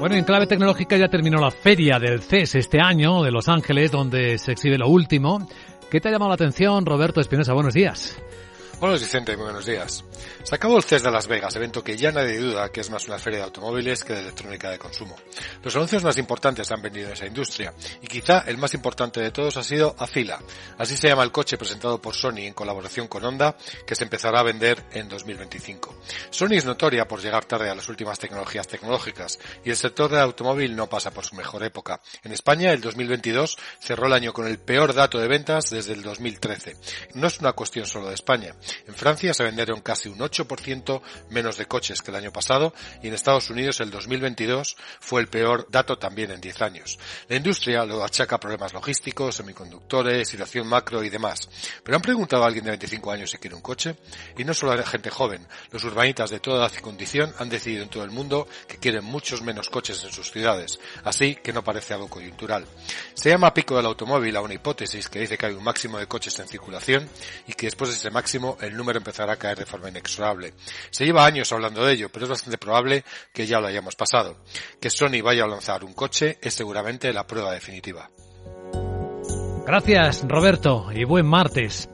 Bueno, en clave tecnológica ya terminó la feria del CES este año de Los Ángeles, donde se exhibe lo último. ¿Qué te ha llamado la atención, Roberto Espinosa? Buenos días. Buenos Vicente, muy buenos días. Se acabó el CES de Las Vegas, evento que ya nadie duda que es más una feria de automóviles que de electrónica de consumo. Los anuncios más importantes han venido en esa industria, y quizá el más importante de todos ha sido Afila. Así se llama el coche presentado por Sony en colaboración con Honda, que se empezará a vender en 2025. Sony es notoria por llegar tarde a las últimas tecnologías tecnológicas, y el sector del automóvil no pasa por su mejor época. En España, el 2022 cerró el año con el peor dato de ventas desde el 2013. No es una cuestión solo de España. En Francia se vendieron casi un 8% menos de coches que el año pasado y en Estados Unidos el 2022 fue el peor dato también en 10 años. La industria lo achaca a problemas logísticos, semiconductores, situación macro y demás. Pero han preguntado a alguien de 25 años si quiere un coche y no solo a la gente joven. Los urbanitas de toda y condición han decidido en todo el mundo que quieren muchos menos coches en sus ciudades. Así que no parece algo coyuntural. Se llama pico del automóvil a una hipótesis que dice que hay un máximo de coches en circulación y que después de ese máximo el número empezará a caer de forma inexorable. Se lleva años hablando de ello, pero es bastante probable que ya lo hayamos pasado. Que Sony vaya a lanzar un coche es seguramente la prueba definitiva. Gracias, Roberto, y buen martes.